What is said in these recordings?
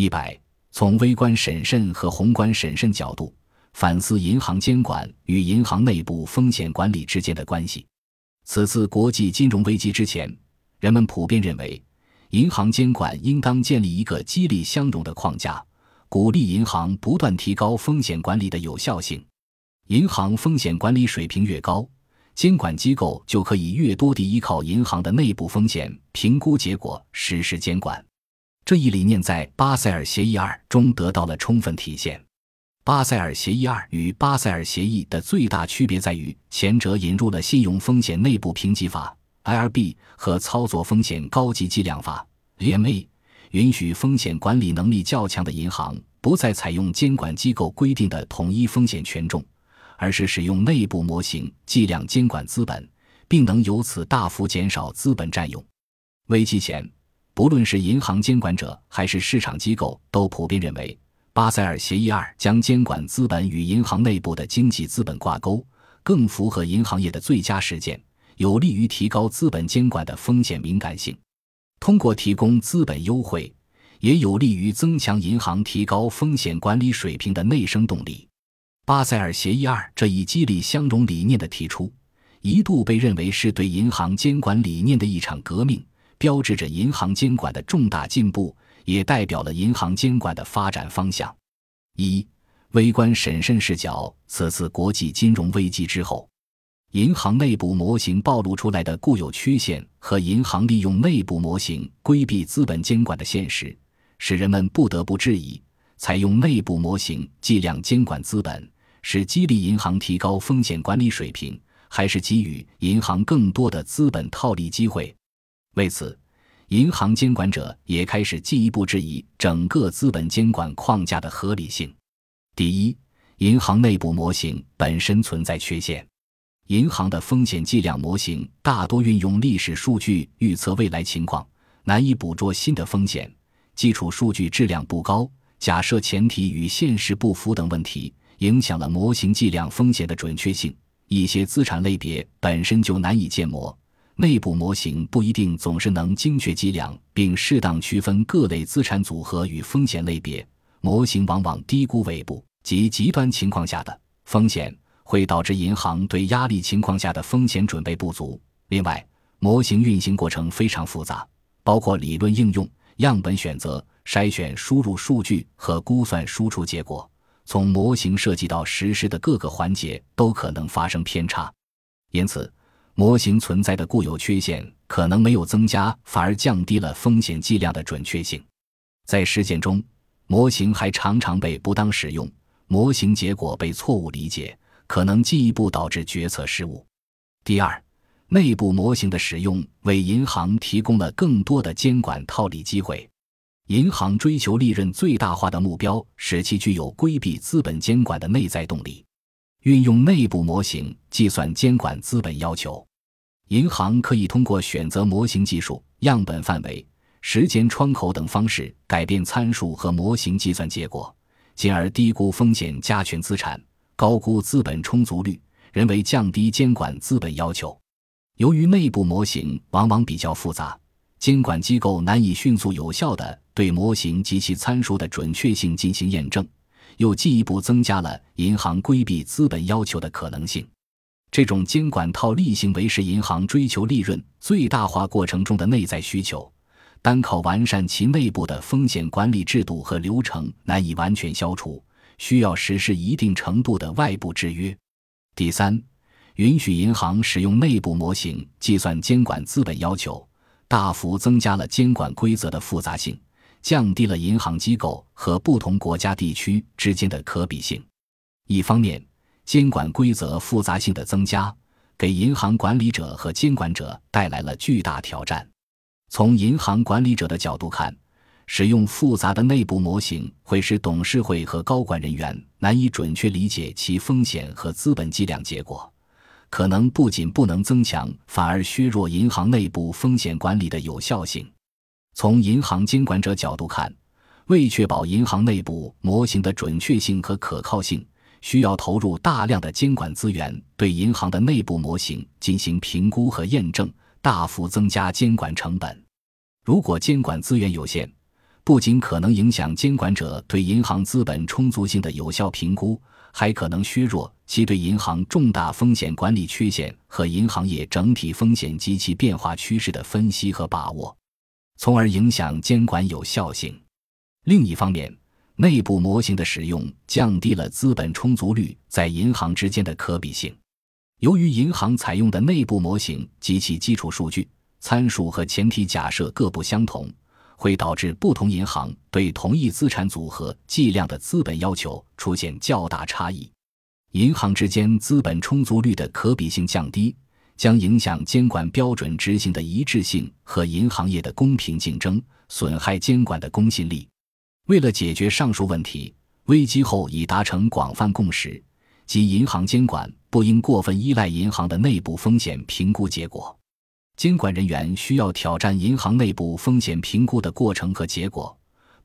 一百，从微观审慎和宏观审慎角度反思银行监管与银行内部风险管理之间的关系。此次国际金融危机之前，人们普遍认为，银行监管应当建立一个激励相容的框架，鼓励银行不断提高风险管理的有效性。银行风险管理水平越高，监管机构就可以越多地依靠银行的内部风险评估结果实施监管。这一理念在巴塞尔协议二中得到了充分体现。巴塞尔协议二与巴塞尔协议的最大区别在于，前者引入了信用风险内部评级法 （IRB） 和操作风险高级计量法 （EMA），允许风险管理能力较强的银行不再采用监管机构规定的统一风险权重，而是使用内部模型计量监管资本，并能由此大幅减少资本占用。危机前。不论是银行监管者还是市场机构，都普遍认为，巴塞尔协议二将监管资本与银行内部的经济资本挂钩，更符合银行业的最佳实践，有利于提高资本监管的风险敏感性。通过提供资本优惠，也有利于增强银行提高风险管理水平的内生动力。巴塞尔协议二这一激励相容理念的提出，一度被认为是对银行监管理念的一场革命。标志着银行监管的重大进步，也代表了银行监管的发展方向。一、微观审慎视角。此次国际金融危机之后，银行内部模型暴露出来的固有缺陷和银行利用内部模型规避资本监管的现实，使人们不得不质疑：采用内部模型计量监管资本，是激励银行提高风险管理水平，还是给予银行更多的资本套利机会？为此，银行监管者也开始进一步质疑整个资本监管框架的合理性。第一，银行内部模型本身存在缺陷。银行的风险计量模型大多运用历史数据预测未来情况，难以捕捉新的风险，基础数据质量不高，假设前提与现实不符等问题，影响了模型计量风险的准确性。一些资产类别本身就难以建模。内部模型不一定总是能精确计量并适当区分各类资产组合与风险类别，模型往往低估尾部及极端情况下的风险，会导致银行对压力情况下的风险准备不足。另外，模型运行过程非常复杂，包括理论应用、样本选择、筛选、输入数据和估算输出结果，从模型设计到实施的各个环节都可能发生偏差，因此。模型存在的固有缺陷可能没有增加，反而降低了风险计量的准确性。在实践中，模型还常常被不当使用，模型结果被错误理解，可能进一步导致决策失误。第二，内部模型的使用为银行提供了更多的监管套利机会。银行追求利润最大化的目标，使其具有规避资本监管的内在动力。运用内部模型计算监管资本要求。银行可以通过选择模型技术、样本范围、时间窗口等方式改变参数和模型计算结果，进而低估风险加权资产，高估资本充足率，人为降低监管资本要求。由于内部模型往往比较复杂，监管机构难以迅速有效地对模型及其参数的准确性进行验证，又进一步增加了银行规避资本要求的可能性。这种监管套利行为是银行追求利润最大化过程中的内在需求，单靠完善其内部的风险管理制度和流程难以完全消除，需要实施一定程度的外部制约。第三，允许银行使用内部模型计算监管资本要求，大幅增加了监管规则的复杂性，降低了银行机构和不同国家地区之间的可比性。一方面，监管规则复杂性的增加，给银行管理者和监管者带来了巨大挑战。从银行管理者的角度看，使用复杂的内部模型会使董事会和高管人员难以准确理解其风险和资本计量结果，可能不仅不能增强，反而削弱银行内部风险管理的有效性。从银行监管者角度看，为确保银行内部模型的准确性和可靠性。需要投入大量的监管资源，对银行的内部模型进行评估和验证，大幅增加监管成本。如果监管资源有限，不仅可能影响监管者对银行资本充足性的有效评估，还可能削弱其对银行重大风险管理缺陷和银行业整体风险及其变化趋势的分析和把握，从而影响监管有效性。另一方面，内部模型的使用降低了资本充足率在银行之间的可比性。由于银行采用的内部模型及其基础数据、参数和前提假设各不相同，会导致不同银行对同一资产组合计量的资本要求出现较大差异。银行之间资本充足率的可比性降低，将影响监管标准执行的一致性和银行业的公平竞争，损害监管的公信力。为了解决上述问题，危机后已达成广泛共识，即银行监管不应过分依赖银行的内部风险评估结果。监管人员需要挑战银行内部风险评估的过程和结果，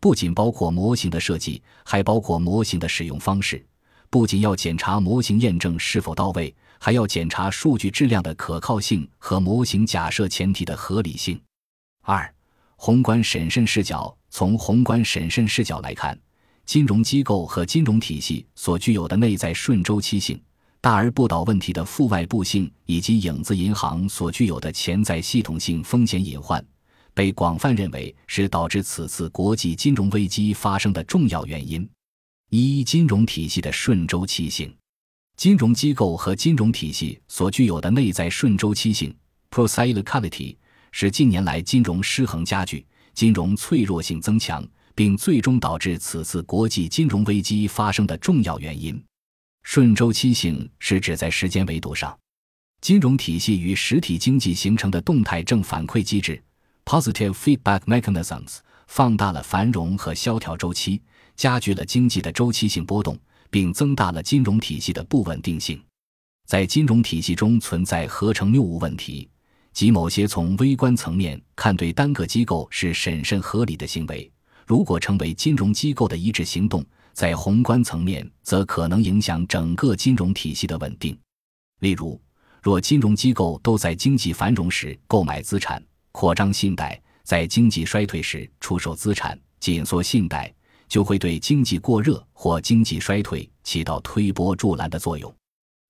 不仅包括模型的设计，还包括模型的使用方式。不仅要检查模型验证是否到位，还要检查数据质量的可靠性和模型假设前提的合理性。二、宏观审慎视角。从宏观审慎视角来看，金融机构和金融体系所具有的内在顺周期性。大而不倒问题的负外部性，以及影子银行所具有的潜在系统性风险隐患，被广泛认为是导致此次国际金融危机发生的重要原因。一、金融体系的顺周期性，金融机构和金融体系所具有的内在顺周期性 （procyclicality） 是近年来金融失衡加剧、金融脆弱性增强，并最终导致此次国际金融危机发生的重要原因。顺周期性是指在时间维度上，金融体系与实体经济形成的动态正反馈机制 （positive feedback mechanisms） 放大了繁荣和萧条周期，加剧了经济的周期性波动，并增大了金融体系的不稳定性。在金融体系中存在合成谬误问题，即某些从微观层面看对单个机构是审慎合理的行为，如果成为金融机构的一致行动。在宏观层面，则可能影响整个金融体系的稳定。例如，若金融机构都在经济繁荣时购买资产、扩张信贷，在经济衰退时出售资产、紧缩信贷，就会对经济过热或经济衰退起到推波助澜的作用。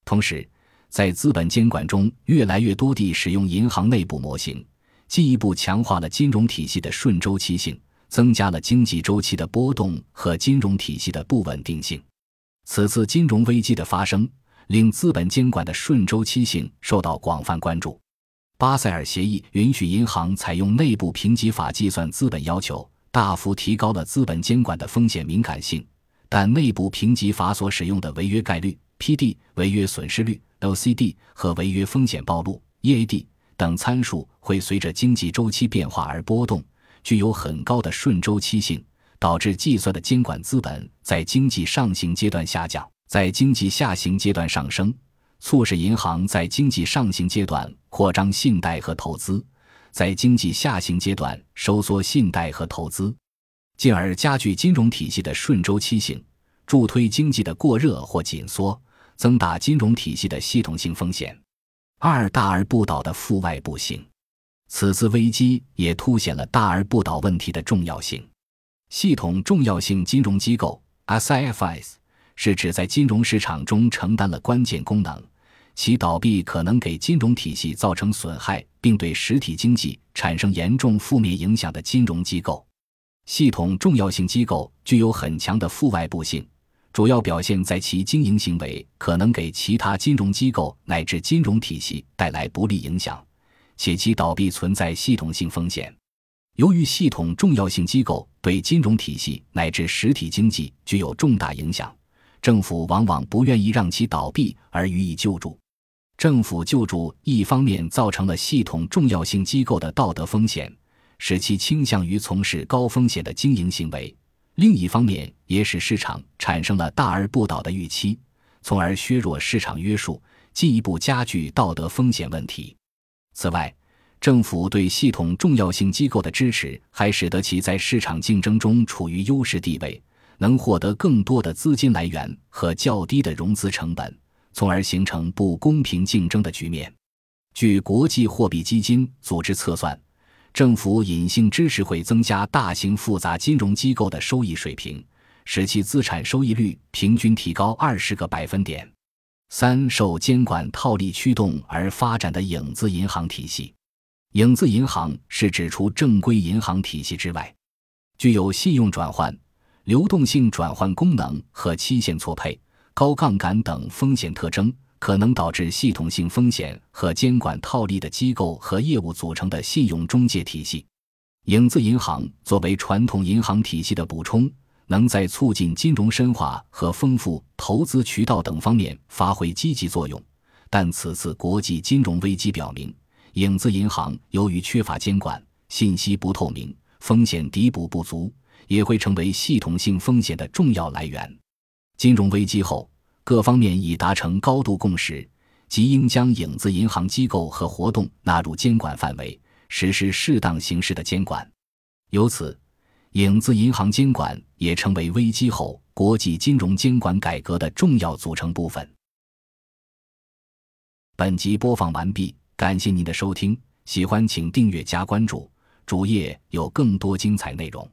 同时，在资本监管中，越来越多地使用银行内部模型，进一步强化了金融体系的顺周期性。增加了经济周期的波动和金融体系的不稳定性。此次金融危机的发生，令资本监管的顺周期性受到广泛关注。巴塞尔协议允许银行采用内部评级法计算资本要求，大幅提高了资本监管的风险敏感性。但内部评级法所使用的违约概率 （P/D）、违约损失率 （L/C/D） 和违约风险暴露 （E/A/D） 等参数会随着经济周期变化而波动。具有很高的顺周期性，导致计算的监管资本在经济上行阶段下降，在经济下行阶段上升，促使银行在经济上行阶段扩张信贷和投资，在经济下行阶段收缩信贷和投资，进而加剧金融体系的顺周期性，助推经济的过热或紧缩，增大金融体系的系统性风险。二大而不倒的负外部性。此次危机也凸显了大而不倒问题的重要性。系统重要性金融机构 （SIFIs） 是指在金融市场中承担了关键功能，其倒闭可能给金融体系造成损害，并对实体经济产生严重负面影响的金融机构。系统重要性机构具有很强的负外部性，主要表现在其经营行为可能给其他金融机构乃至金融体系带来不利影响。且其倒闭存在系统性风险。由于系统重要性机构对金融体系乃至实体经济具有重大影响，政府往往不愿意让其倒闭而予以救助。政府救助一方面造成了系统重要性机构的道德风险，使其倾向于从事高风险的经营行为；另一方面也使市场产生了大而不倒的预期，从而削弱市场约束，进一步加剧道德风险问题。此外，政府对系统重要性机构的支持，还使得其在市场竞争中处于优势地位，能获得更多的资金来源和较低的融资成本，从而形成不公平竞争的局面。据国际货币基金组织测算，政府隐性支持会增加大型复杂金融机构的收益水平，使其资产收益率平均提高二十个百分点。三、受监管套利驱动而发展的影子银行体系。影子银行是指除正规银行体系之外，具有信用转换、流动性转换功能和期限错配、高杠杆等风险特征，可能导致系统性风险和监管套利的机构和业务组成的信用中介体系。影子银行作为传统银行体系的补充，能在促进金融深化和丰富投资渠道等方面发挥积极作用。但此次国际金融危机表明，影子银行由于缺乏监管、信息不透明、风险抵补不足，也会成为系统性风险的重要来源。金融危机后，各方面已达成高度共识，即应将影子银行机构和活动纳入监管范围，实施适当形式的监管。由此，影子银行监管也成为危机后国际金融监管改革的重要组成部分。本集播放完毕。感谢您的收听，喜欢请订阅加关注，主页有更多精彩内容。